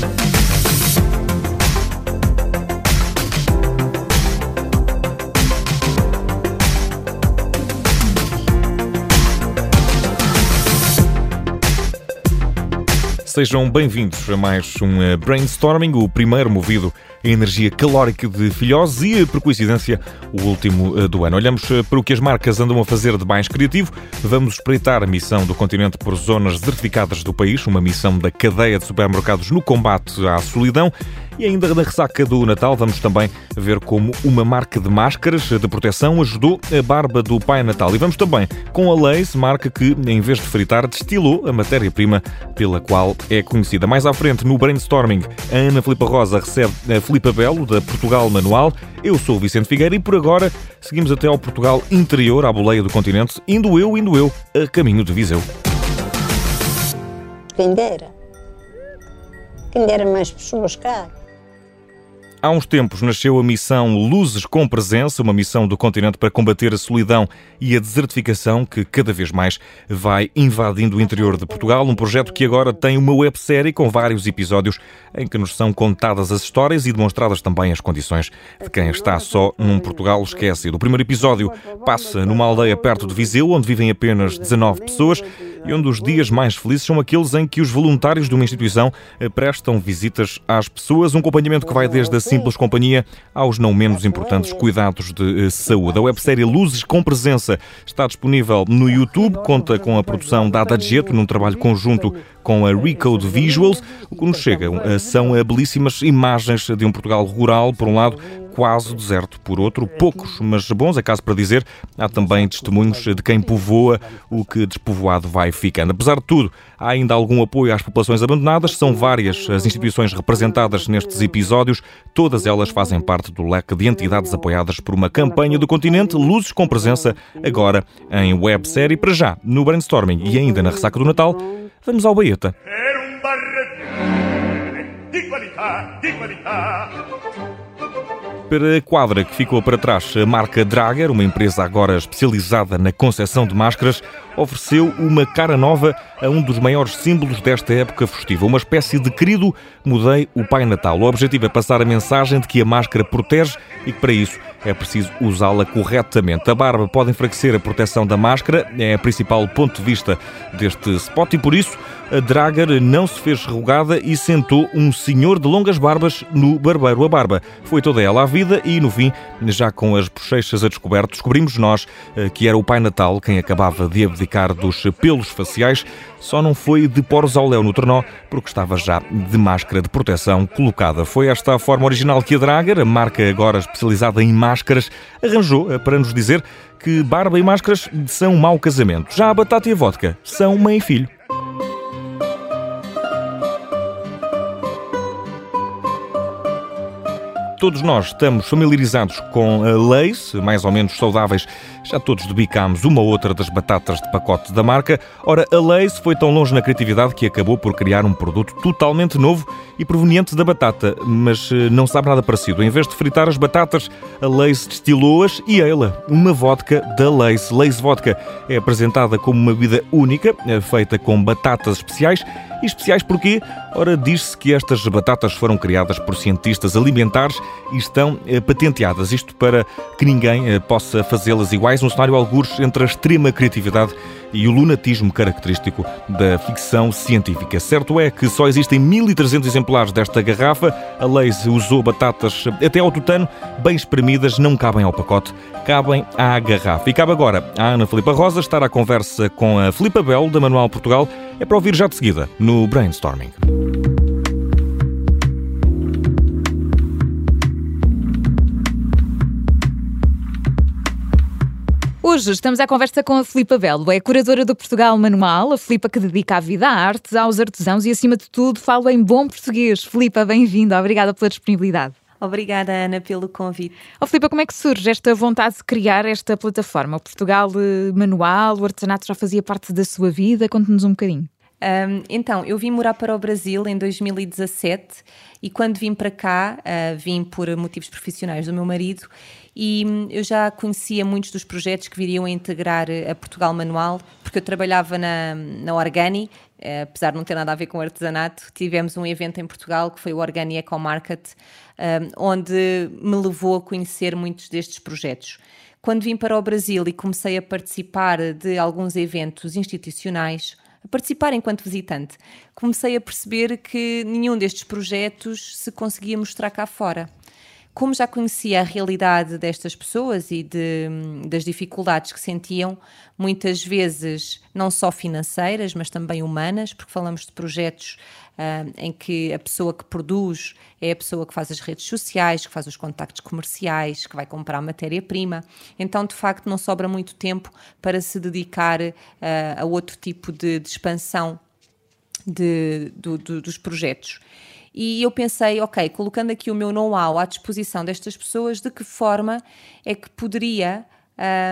Bye. Sejam bem-vindos a mais um eh, Brainstorming, o primeiro movido a energia calórica de filhoses e, por coincidência, o último eh, do ano. Olhamos eh, para o que as marcas andam a fazer de mais criativo. Vamos espreitar a missão do continente por zonas desertificadas do país, uma missão da cadeia de supermercados no combate à solidão. E ainda na ressaca do Natal, vamos também ver como uma marca de máscaras de proteção ajudou a barba do Pai Natal. E vamos também com a Lace, marca que, em vez de fritar, destilou a matéria-prima pela qual é conhecida. Mais à frente, no brainstorming, a Ana Filipa Rosa recebe a Filipa Belo, da Portugal Manual. Eu sou o Vicente Figueira e por agora seguimos até ao Portugal interior, à boleia do continente, indo eu, indo eu, a caminho de Viseu. Quem dera. Quem dera mais pessoas cá. Há uns tempos nasceu a missão Luzes com Presença, uma missão do continente para combater a solidão e a desertificação que cada vez mais vai invadindo o interior de Portugal. Um projeto que agora tem uma websérie com vários episódios em que nos são contadas as histórias e demonstradas também as condições de quem está só num Portugal esquecido. O primeiro episódio passa numa aldeia perto de Viseu, onde vivem apenas 19 pessoas e onde os dias mais felizes são aqueles em que os voluntários de uma instituição eh, prestam visitas às pessoas, um acompanhamento que vai desde a simples companhia aos não menos importantes cuidados de eh, saúde. A websérie Luzes com Presença está disponível no YouTube, conta com a produção da Adageto num trabalho conjunto com a Recode Visuals. O que nos chega eh, são belíssimas imagens de um Portugal rural, por um lado, quase deserto por outro, poucos, mas bons, é caso para dizer. Há também testemunhos de quem povoa o que despovoado vai ficando. Apesar de tudo, há ainda algum apoio às populações abandonadas. São várias as instituições representadas nestes episódios. Todas elas fazem parte do leque de entidades apoiadas por uma campanha do continente, Luzes com presença agora em websérie. Para já, no brainstorming e ainda na ressaca do Natal, vamos ao Di qualità, di qualità. Para a quadra que ficou para trás, a marca Drager, uma empresa agora especializada na concessão de máscaras, ofereceu uma cara nova a um dos maiores símbolos desta época festiva, uma espécie de querido mudei o Pai Natal. O objetivo é passar a mensagem de que a máscara protege e que para isso é preciso usá-la corretamente. A barba pode enfraquecer a proteção da máscara, é o principal ponto de vista deste spot e por isso a Drager não se fez rugada e sentou um senhor de longas barbas no barbeiro. A barba foi toda ela à vida e, no fim, já com as bochechas a descoberto, descobrimos nós eh, que era o Pai Natal quem acabava de abdicar dos pelos faciais. Só não foi de poros ao léu no trenó, porque estava já de máscara de proteção colocada. Foi esta a forma original que a Drager, a marca agora especializada em máscaras, arranjou eh, para nos dizer que barba e máscaras são mau casamento. Já a batata e a vodka são mãe e filho. Todos nós estamos familiarizados com leis, mais ou menos saudáveis. Já todos debicámos uma ou outra das batatas de pacote da marca. Ora, a Lace foi tão longe na criatividade que acabou por criar um produto totalmente novo e proveniente da batata, mas eh, não sabe nada parecido. Em vez de fritar as batatas, a Lace destilou-as e ela, uma vodka da Lace. Lace Vodka é apresentada como uma bebida única, eh, feita com batatas especiais e especiais porquê? Ora, diz-se que estas batatas foram criadas por cientistas alimentares e estão eh, patenteadas. Isto para que ninguém eh, possa fazê-las iguais. Um cenário algures entre a extrema criatividade e o lunatismo característico da ficção científica. Certo é que só existem 1.300 exemplares desta garrafa. A Lays usou batatas até ao tutano, bem espremidas, não cabem ao pacote, cabem à garrafa. E cabe agora a Ana Filipa Rosa estar à conversa com a Filipa Bell, da Manual Portugal. É para ouvir já de seguida no Brainstorming. Hoje estamos à conversa com a Filipa Belo, é curadora do Portugal Manual, a Filipa que dedica a vida à arte, aos artesãos e, acima de tudo, fala em bom português. Filipa, bem-vinda, obrigada pela disponibilidade. Obrigada, Ana, pelo convite. Oh, Filipa, como é que surge esta vontade de criar esta plataforma? O Portugal eh, Manual, o artesanato já fazia parte da sua vida? Conte-nos um bocadinho. Um, então, eu vim morar para o Brasil em 2017 e quando vim para cá, uh, vim por motivos profissionais do meu marido e hum, eu já conhecia muitos dos projetos que viriam a integrar a Portugal Manual, porque eu trabalhava na, na Organi, uh, apesar de não ter nada a ver com artesanato, tivemos um evento em Portugal que foi o Organi Eco Market, um, onde me levou a conhecer muitos destes projetos. Quando vim para o Brasil e comecei a participar de alguns eventos institucionais, a participar enquanto visitante, comecei a perceber que nenhum destes projetos se conseguia mostrar cá fora. Como já conhecia a realidade destas pessoas e de, das dificuldades que sentiam, muitas vezes não só financeiras, mas também humanas, porque falamos de projetos uh, em que a pessoa que produz é a pessoa que faz as redes sociais, que faz os contactos comerciais, que vai comprar matéria-prima. Então, de facto, não sobra muito tempo para se dedicar uh, a outro tipo de, de expansão de, do, do, dos projetos. E eu pensei, ok, colocando aqui o meu know-how à disposição destas pessoas, de que forma é que poderia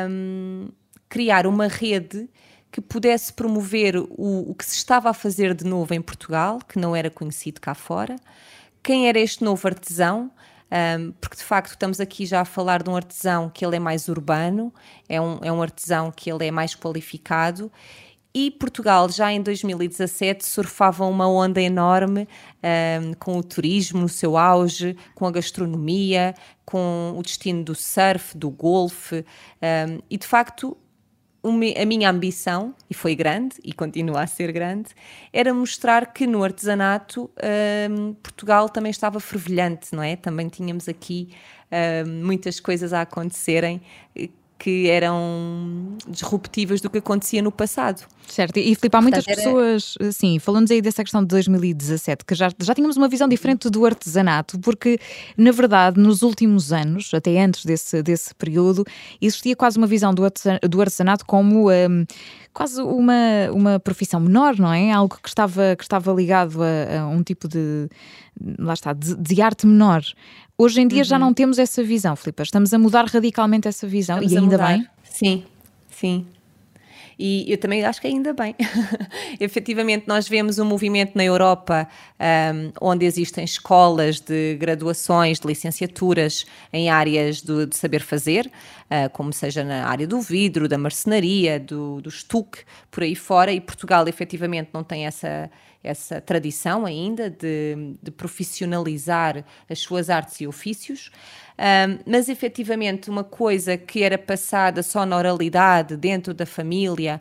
um, criar uma rede que pudesse promover o, o que se estava a fazer de novo em Portugal, que não era conhecido cá fora, quem era este novo artesão, um, porque de facto estamos aqui já a falar de um artesão que ele é mais urbano, é um, é um artesão que ele é mais qualificado e Portugal já em 2017 surfava uma onda enorme um, com o turismo no seu auge, com a gastronomia, com o destino do surf, do golfe um, e de facto a minha ambição, e foi grande, e continua a ser grande, era mostrar que no artesanato um, Portugal também estava fervilhante, não é? Também tínhamos aqui um, muitas coisas a acontecerem que eram disruptivas do que acontecia no passado. Certo, e Filipe, há muitas Portanto, pessoas, era... sim, falando aí dessa questão de 2017, que já, já tínhamos uma visão diferente do artesanato, porque, na verdade, nos últimos anos, até antes desse, desse período, existia quase uma visão do, do artesanato como um, quase uma, uma profissão menor, não é? Algo que estava, que estava ligado a, a um tipo de, lá está, de, de arte menor. Hoje em dia uhum. já não temos essa visão, Filipe. Estamos a mudar radicalmente essa visão Estamos e ainda bem. Sim, sim. E eu também acho que ainda bem. Efetivamente, nós vemos um movimento na Europa um, onde existem escolas de graduações, de licenciaturas em áreas do, de saber fazer, como seja na área do vidro, da marcenaria, do, do estuque, por aí fora, e Portugal efetivamente não tem essa, essa tradição ainda de, de profissionalizar as suas artes e ofícios. Um, mas efetivamente uma coisa que era passada só na oralidade dentro da família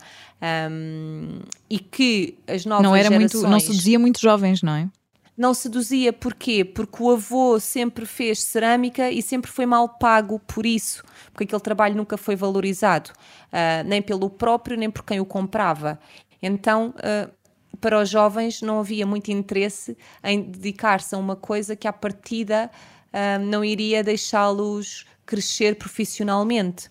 um, e que as novas não era gerações... muito não seduzia muito jovens não é? Não seduzia porquê? Porque o avô sempre fez cerâmica e sempre foi mal pago por isso porque aquele trabalho nunca foi valorizado uh, nem pelo próprio nem por quem o comprava então uh, para os jovens não havia muito interesse em dedicar-se a uma coisa que à partida uh, não iria deixá-los crescer profissionalmente.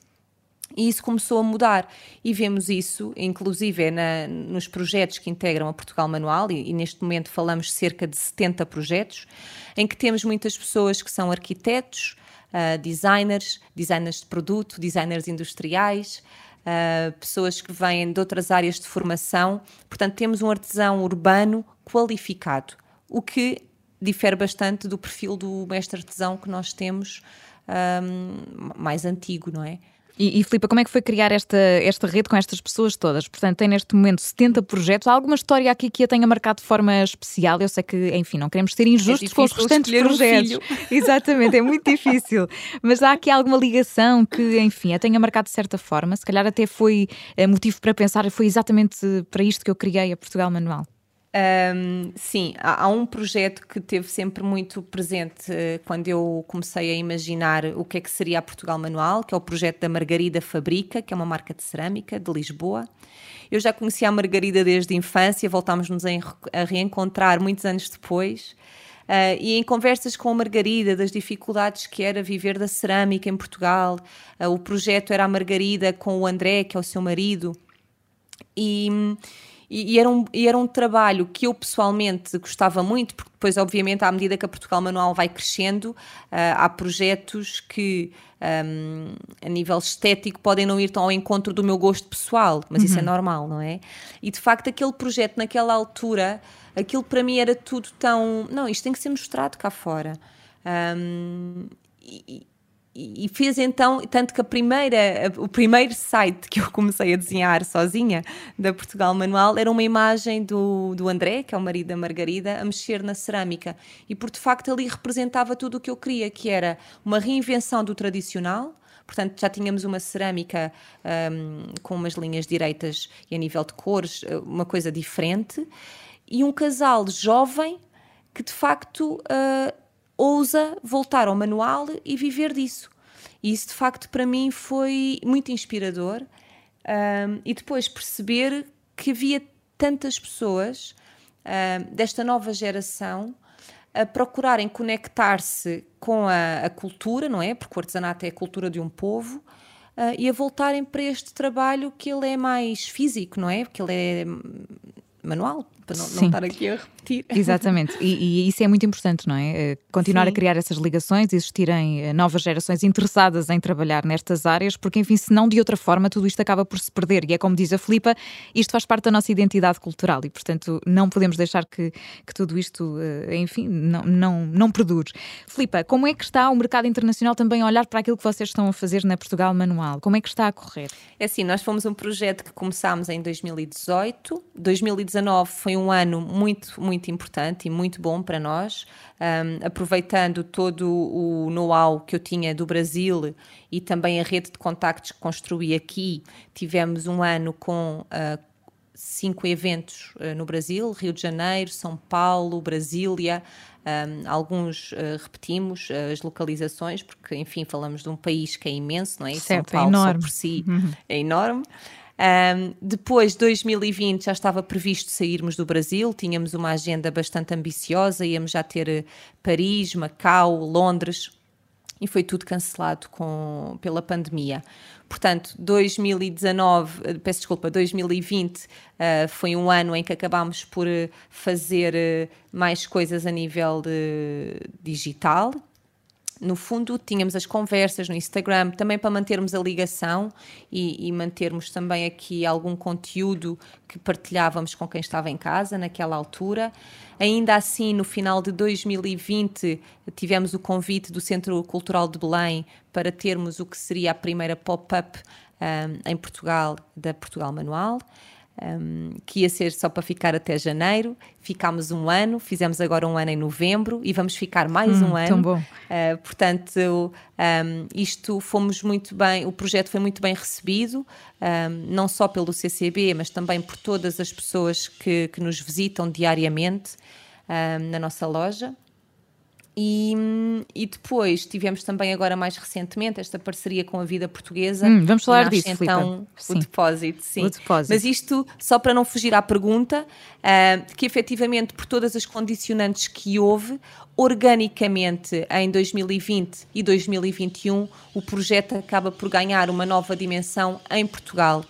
E isso começou a mudar. E vemos isso, inclusive, é na, nos projetos que integram a Portugal Manual, e, e, neste momento falamos cerca de 70 projetos, em que temos muitas pessoas que são arquitetos, uh, designers, designers de produto, designers industriais, uh, pessoas que vêm de outras áreas de formação. Portanto, temos um artesão urbano qualificado, o que difere bastante do perfil do mestre artesão que nós temos um, mais antigo, não é? E, e Filipe, como é que foi criar esta, esta rede com estas pessoas todas? Portanto, tem neste momento 70 projetos. Há alguma história aqui que a tenha marcado de forma especial? Eu sei que, enfim, não queremos ser injustos é com os restantes projetos. Um Exatamente, é muito difícil. Mas há aqui alguma ligação que, enfim, a tenha marcado de certa forma? Se calhar até foi eh, motivo para pensar, foi exatamente para isto que eu criei a Portugal Manual. Um, sim, há, há, um projeto que teve sempre muito presente uh, quando eu comecei a imaginar o que é que seria a Portugal Manual, que é o projeto da Margarida Fabrica, que é uma marca de cerâmica de Lisboa. Eu já conhecia a Margarida desde a infância, voltámos-nos a, a, reencontrar muitos anos depois. Uh, e em conversas com a Margarida das dificuldades que era viver da cerâmica em Portugal, uh, o projeto era a Margarida com o André, que é o seu marido, e e, e, era um, e era um trabalho que eu pessoalmente gostava muito, porque depois, obviamente, à medida que a Portugal Manual vai crescendo, uh, há projetos que, um, a nível estético, podem não ir tão ao encontro do meu gosto pessoal, mas uhum. isso é uhum. normal, não é? E de facto, aquele projeto naquela altura, aquilo para mim era tudo tão. Não, isto tem que ser mostrado cá fora. Um, e, e fez então, tanto que a primeira, o primeiro site que eu comecei a desenhar sozinha da Portugal Manual era uma imagem do, do André, que é o marido da Margarida, a mexer na cerâmica. E por de facto ali representava tudo o que eu queria, que era uma reinvenção do tradicional, Portanto, já tínhamos uma cerâmica um, com umas linhas direitas e a nível de cores, uma coisa diferente, e um casal jovem que de facto uh, ousa voltar ao manual e viver disso. E isso, de facto, para mim foi muito inspirador. Um, e depois perceber que havia tantas pessoas um, desta nova geração a procurarem conectar-se com a, a, cultura, não é? Porque o artesanato é a cultura de um povo. Uh, e a voltarem para este trabalho que ele é mais físico, não é? Porque ele é manual, para não, não, estar aqui a repetir. Exatamente, e, e, isso é muito importante, não é? Eh, continuar Sim. a criar essas ligações, existirem eh, novas gerações interessadas em trabalhar nestas áreas, porque, enfim, se não de outra forma, tudo isto acaba por se perder. E é como diz a Filipa, isto faz parte da nossa identidade cultural e, portanto, não podemos deixar que, que tudo isto, eh, enfim, não, não, não perdure. Filipa, como é que está o mercado internacional também a olhar para aquilo que vocês estão a fazer na Portugal Manual? Como é que está a correr? É assim, nós fomos um projeto que começámos em 2018, 2019 foi foi um ano muito, muito importante e muito bom para nós, um, aproveitando todo o know-how que eu tinha do Brasil e também a rede de contactos que construí aqui. Tivemos um ano com uh, cinco eventos uh, no Brasil: Rio de Janeiro, São Paulo, Brasília. Um, alguns uh, repetimos uh, as localizações, porque, enfim, falamos de um país que é imenso, não é? Certo, São é Paulo, é enorme. por si, uhum. é enorme. Um, depois, 2020, já estava previsto sairmos do Brasil, tínhamos uma agenda bastante ambiciosa, íamos já ter eh, Paris, Macau, Londres, e foi tudo cancelado com, pela pandemia. Portanto, 2019, eh, peço desculpa, 2020 uh, eh, foi um ano em que acabámos por fazer mais coisas a nível de, digital, no fundo, tínhamos as conversas no Instagram também para mantermos a ligação e, e, mantermos também aqui algum conteúdo que partilhávamos com quem estava em casa naquela altura. Ainda assim, no final de 2020, tivemos o convite do Centro Cultural de Belém para termos o que seria a primeira pop-up um, em Portugal, da Portugal Manual um, que ia ser só para ficar até janeiro. Ficámos um ano, fizemos agora um ano em novembro e vamos ficar mais hum, um ano. Tão bom. Uh, portanto, um, isto fomos muito bem, o projeto foi muito bem recebido, um, não só pelo CCB, mas também por todas as pessoas que, que nos visitam diariamente na nossa loja. E, e, depois tivemos também agora mais recentemente esta parceria com a Vida Portuguesa. Hum, vamos falar disso, então o depósito, sim. O depósito. Mas isto só para não fugir à pergunta, uh, que efetivamente por todas as condicionantes que houve, organicamente em 2020 e 2021 o projeto acaba por ganhar uma nova dimensão em Portugal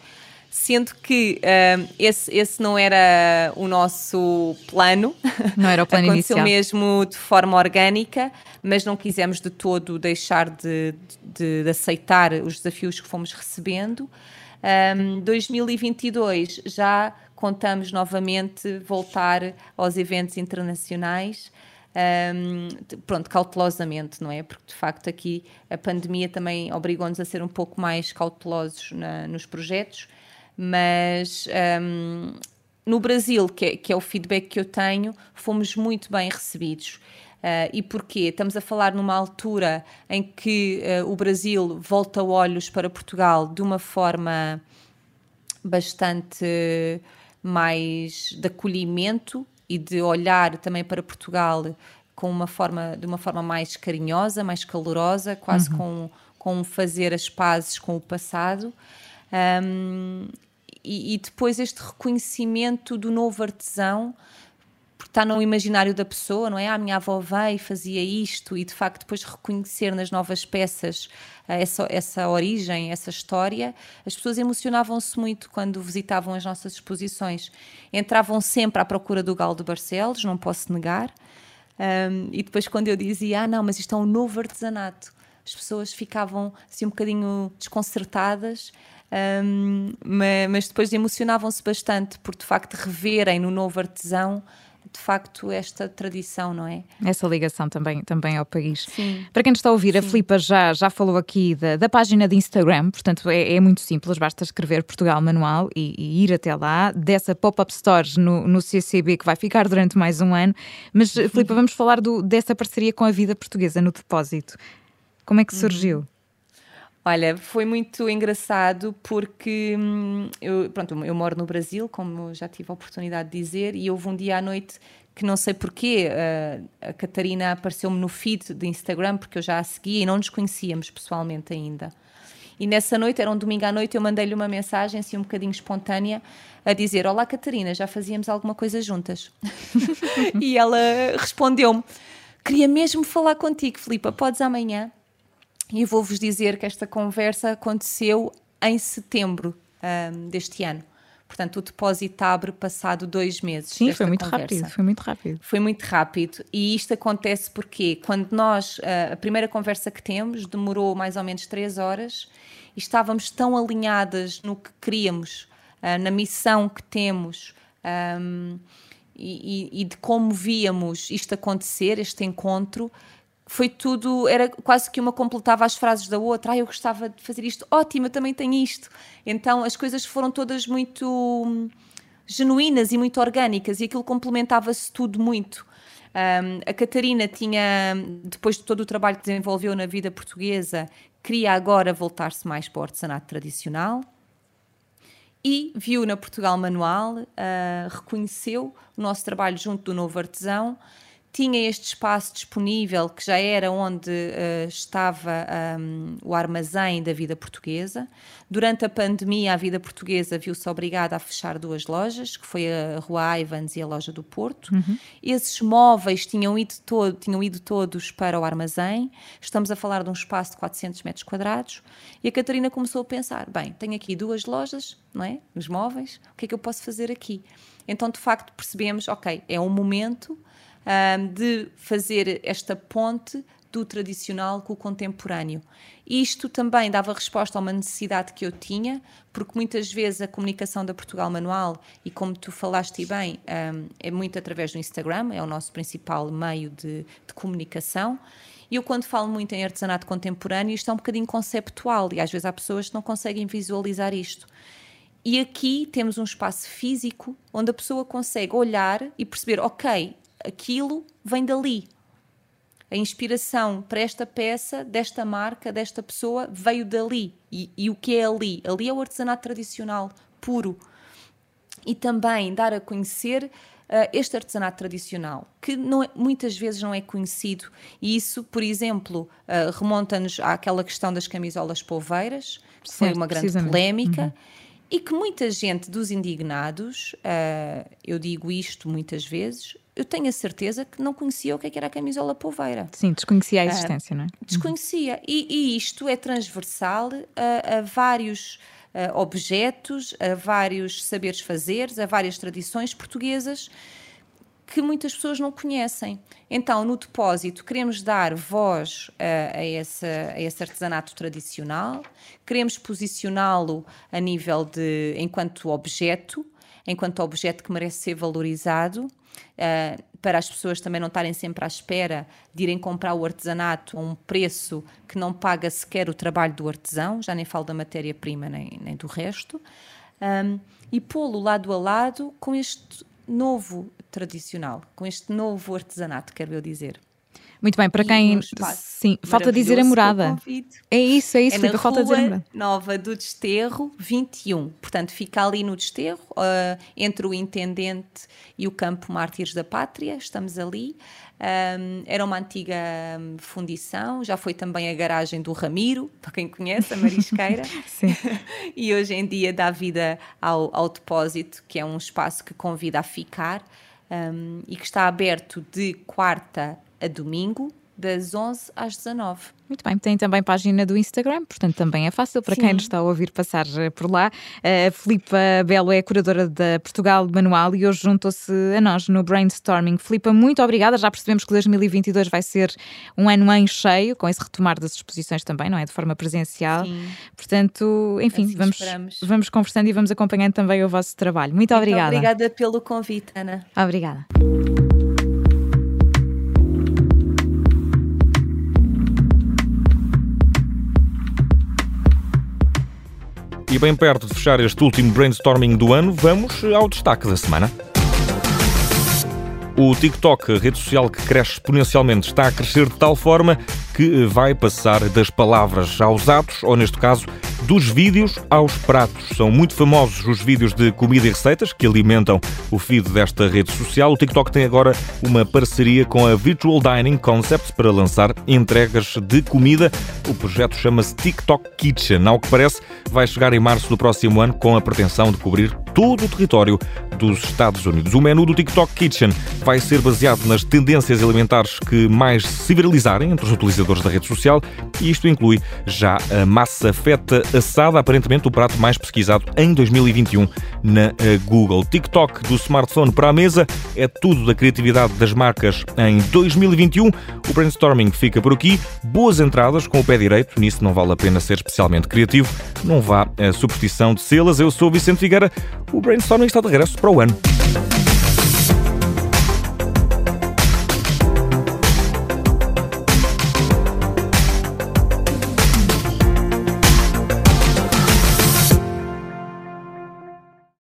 sendo que uh, esse, esse não era o nosso plano. Não era o plano Aconteceu inicial. mesmo de forma orgânica, mas não quisemos de todo deixar de, de, de aceitar os desafios que fomos recebendo. Um, 2022 já contamos novamente voltar aos eventos internacionais. Um, pronto, cautelosamente, não é? Porque de facto aqui a pandemia também obrigou-nos a ser um pouco mais cautelosos na, nos projetos mas um, no Brasil, que é, que é, o feedback que eu tenho, fomos muito bem recebidos. Uh, e porquê? Estamos a falar numa altura em que uh, o Brasil volta olhos para Portugal de uma forma bastante mais de acolhimento e de olhar também para Portugal com uma forma, de uma forma mais carinhosa, mais calorosa, quase uhum. com, com fazer as pazes com o passado. Um, e, e, depois este reconhecimento do novo artesão, está no imaginário da pessoa, não é? Ah, a minha avó veio, fazia isto, e de facto depois reconhecer nas novas peças uh, essa, essa origem, essa história, as pessoas emocionavam-se muito quando visitavam as nossas exposições. Entravam sempre à procura do Galo de Barcelos, não posso negar, um, e depois quando eu dizia, ah não, mas isto é um novo artesanato, as pessoas ficavam assim um bocadinho desconcertadas, um, mas depois emocionavam-se bastante por de facto reverem no novo artesão de facto esta tradição, não é? Essa ligação também, também ao país. Sim. Para quem nos está a ouvir, Sim. a Filipa já, já falou aqui da, da página de Instagram, portanto é, é, muito simples, basta escrever Portugal Manual e, e ir até lá, dessa pop-up store no, no CCB que vai ficar durante mais um ano. Mas, Filipa, vamos falar do, dessa parceria com a vida portuguesa no depósito. Como é que surgiu? Uhum. Olha, foi muito engraçado porque hum, eu, pronto, eu moro no Brasil, como já tive a oportunidade de dizer, e houve um dia à noite que não sei porquê, a, a Catarina apareceu-me no feed de Instagram, porque eu já a seguia e não nos conhecíamos pessoalmente ainda. E nessa noite, era um domingo à noite, eu mandei-lhe uma mensagem assim um bocadinho espontânea a dizer: Olá Catarina, já fazíamos alguma coisa juntas? e ela respondeu-me: Queria mesmo falar contigo, Filipa, podes amanhã? E vou-vos dizer que esta conversa aconteceu em setembro um, deste ano. Portanto, o depósito abre passado dois meses. Sim, foi muito conversa. rápido, foi muito rápido. Foi muito rápido. E isto acontece porque quando nós, a primeira conversa que temos demorou mais ou menos três horas e estávamos tão alinhadas no que queríamos, na missão que temos um, e, e de como víamos isto acontecer, este encontro, foi tudo, era quase que uma completava as frases da outra. Ah, eu gostava de fazer isto, ótimo, eu também tenho isto. Então as coisas foram todas muito hum, genuínas e muito orgânicas e aquilo complementava-se tudo muito. Um, a Catarina tinha, depois de todo o trabalho que desenvolveu na vida portuguesa, queria agora voltar-se mais para o artesanato tradicional e viu na Portugal Manual, uh, reconheceu o nosso trabalho junto do novo artesão tinha este espaço disponível que já era onde uh, estava um, o armazém da vida portuguesa. Durante a pandemia, a vida portuguesa viu-se obrigada a fechar duas lojas, que foi a Rua Ivans e a loja do Porto. Uhum. Esses móveis tinham ido, todo, tinham ido todos para o armazém. Estamos a falar de um espaço de 400 metros quadrados. E a Catarina começou a pensar: bem, tenho aqui duas lojas, não é? Os móveis, o que é que eu posso fazer aqui? Então, de facto, percebemos: ok, é um momento um, de fazer esta ponte do tradicional com o contemporâneo. Isto também dava resposta a uma necessidade que eu tinha, porque muitas vezes a comunicação da Portugal Manual, e como tu falaste bem, um, é muito através do Instagram, é o nosso principal meio de, de comunicação. E eu, quando falo muito em artesanato contemporâneo, isto é um bocadinho conceptual e às vezes há pessoas que não conseguem visualizar isto. E aqui temos um espaço físico onde a pessoa consegue olhar e perceber, ok, aquilo vem dali. A inspiração para esta peça, desta marca, desta pessoa, veio dali. E, e o que é ali? Ali é o artesanato tradicional, puro. E também dar a conhecer uh, este artesanato tradicional, que é, muitas vezes não é conhecido. E isso, por exemplo, uh, remonta-nos àquela questão das camisolas polveiras, que foi uma grande polémica. Uhum e que muita gente dos indignados, uh, eu digo isto muitas vezes, eu tenho a certeza que não conhecia o que, é que era a camisola polveira. Sim, desconhecia a existência, uh, não é? Desconhecia. E, e isto é transversal a, a vários uh, objetos, a vários saberes fazeres, a várias tradições portuguesas que muitas pessoas não conhecem. Então, no depósito, queremos dar voz a, a, esse, a esse artesanato tradicional, queremos posicioná-lo a nível de enquanto objeto, enquanto objeto que merece ser valorizado. Uh, para as pessoas também não estarem sempre à espera de irem comprar o artesanato a um preço que não paga sequer o trabalho do artesão, já nem falo da matéria-prima nem, nem do resto, um, e pô-lo lado a lado com este novo tradicional, com este novo artesanato, quero eu dizer. Muito bem, para quem. Sim, falta dizer a morada. É isso, é isso, é Filipe, falta dizer a morada. Nova do Desterro 21. Portanto, fica ali no Desterro, uh, entre o Intendente e o Campo Mártires da Pátria, estamos ali. Um, era uma antiga fundição, já foi também a garagem do Ramiro, para quem conhece, a Marisqueira. e hoje em dia dá vida ao, ao depósito, que é um espaço que convida a ficar um, e que está aberto de quarta a domingo, das 11 às 19. Muito bem, tem também página do Instagram, portanto também é fácil para Sim. quem nos está a ouvir passar eh, por lá. A Filipa Belo é curadora da Portugal Manual e hoje juntou-se a nós no brainstorming. Filipa, muito obrigada. Já percebemos que 2022 vai ser um ano em cheio, com esse retomar das exposições também, não é? De forma presencial. Sim. Portanto, enfim, assim vamos, vamos conversando e vamos acompanhando também o vosso trabalho. Muito, muito obrigada. Obrigada pelo convite, Ana. Obrigada. E bem perto de fechar este último brainstorming do ano, vamos ao destaque da semana. O TikTok, rede social que cresce exponencialmente, está a crescer de tal forma que vai passar das palavras aos atos, ou neste caso, dos vídeos aos pratos. São muito famosos os vídeos de comida e receitas que alimentam o feed desta rede social. O TikTok tem agora uma parceria com a Virtual Dining Concepts para lançar entregas de comida. O projeto chama-se TikTok Kitchen. Ao que parece, vai chegar em março do próximo ano com a pretensão de cobrir todo o território dos Estados Unidos. O menu do TikTok Kitchen vai ser baseado nas tendências alimentares que mais se viralizarem entre os utilizadores da rede social e isto inclui já a massa feta assada, aparentemente o prato mais pesquisado em 2021 na eh, Google. TikTok do smartphone para a mesa é tudo da criatividade das marcas em 2021. O brainstorming fica por aqui. Boas entradas com o pé direito, nisso não vale a pena ser especialmente criativo. Não vá a superstição de selas. Eu sou Vicente Figueira. O brainstorming está de regresso para o ano.